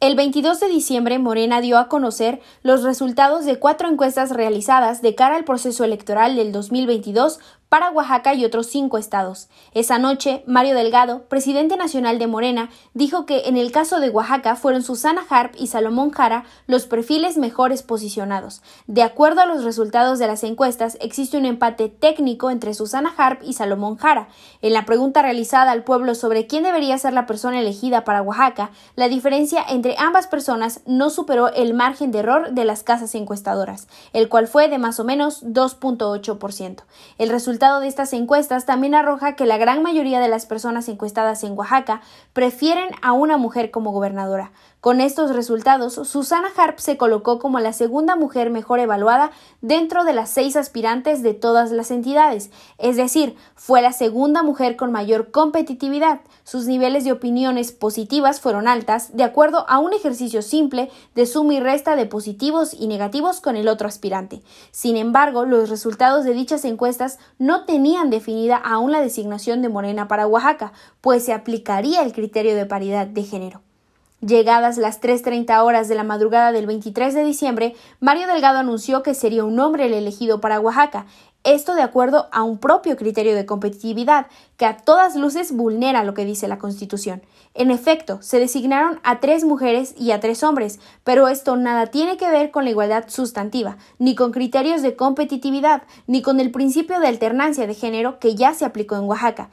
El 22 de diciembre, Morena dio a conocer los resultados de cuatro encuestas realizadas de cara al proceso electoral del 2022 para Oaxaca y otros cinco estados. Esa noche, Mario Delgado, presidente nacional de Morena, dijo que en el caso de Oaxaca fueron Susana Harp y Salomón Jara los perfiles mejores posicionados. De acuerdo a los resultados de las encuestas, existe un empate técnico entre Susana Harp y Salomón Jara. En la pregunta realizada al pueblo sobre quién debería ser la persona elegida para Oaxaca, la diferencia entre ambas personas no superó el margen de error de las casas encuestadoras, el cual fue de más o menos 2.8%. El resultado resultado de estas encuestas también arroja que la gran mayoría de las personas encuestadas en Oaxaca prefieren a una mujer como gobernadora. Con estos resultados, Susana Harp se colocó como la segunda mujer mejor evaluada dentro de las seis aspirantes de todas las entidades, es decir, fue la segunda mujer con mayor competitividad. Sus niveles de opiniones positivas fueron altas, de acuerdo a un ejercicio simple de suma y resta de positivos y negativos con el otro aspirante. Sin embargo, los resultados de dichas encuestas tenían definida aún la designación de Morena para Oaxaca, pues se aplicaría el criterio de paridad de género. Llegadas las 3.30 horas de la madrugada del 23 de diciembre, Mario Delgado anunció que sería un hombre el elegido para Oaxaca, esto de acuerdo a un propio criterio de competitividad que a todas luces vulnera lo que dice la Constitución. En efecto, se designaron a tres mujeres y a tres hombres, pero esto nada tiene que ver con la igualdad sustantiva, ni con criterios de competitividad, ni con el principio de alternancia de género que ya se aplicó en Oaxaca.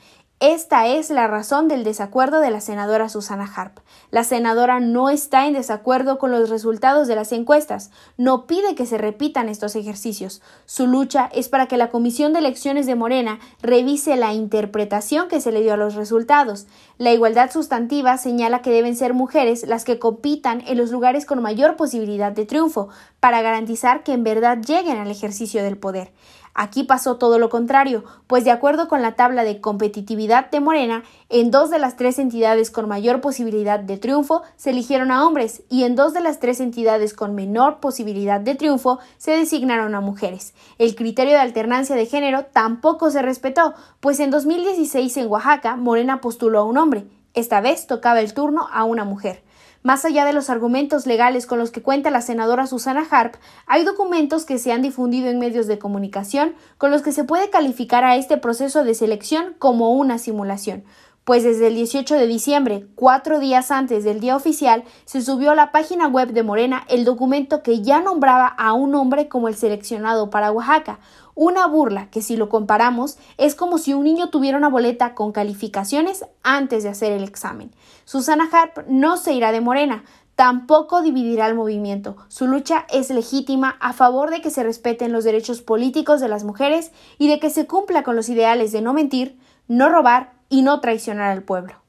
Esta es la razón del desacuerdo de la senadora Susana Harp. La senadora no está en desacuerdo con los resultados de las encuestas, no pide que se repitan estos ejercicios. Su lucha es para que la Comisión de Elecciones de Morena revise la interpretación que se le dio a los resultados. La igualdad sustantiva señala que deben ser mujeres las que compitan en los lugares con mayor posibilidad de triunfo, para garantizar que en verdad lleguen al ejercicio del poder. Aquí pasó todo lo contrario, pues de acuerdo con la tabla de competitividad de Morena, en dos de las tres entidades con mayor posibilidad de triunfo se eligieron a hombres y en dos de las tres entidades con menor posibilidad de triunfo se designaron a mujeres. El criterio de alternancia de género tampoco se respetó, pues en 2016 en Oaxaca Morena postuló a un Esta vez tocaba el turno a una mujer. Más allá de los argumentos legales con los que cuenta la senadora Susana Harp, hay documentos que se han difundido en medios de comunicación con los que se puede calificar a este proceso de selección como una simulación, pues desde el 18 de diciembre, cuatro días antes del día oficial, se subió a la página web de Morena el documento que ya nombraba a un hombre como el seleccionado para Oaxaca, una burla que si lo comparamos es como si un niño tuviera una boleta con calificaciones antes de hacer el examen. Susana Harp no se irá de Morena, tampoco dividirá el movimiento. Su lucha es legítima a favor de que se respeten los derechos políticos de las mujeres y de que se cumpla con los ideales de no mentir, no robar y no traicionar al pueblo.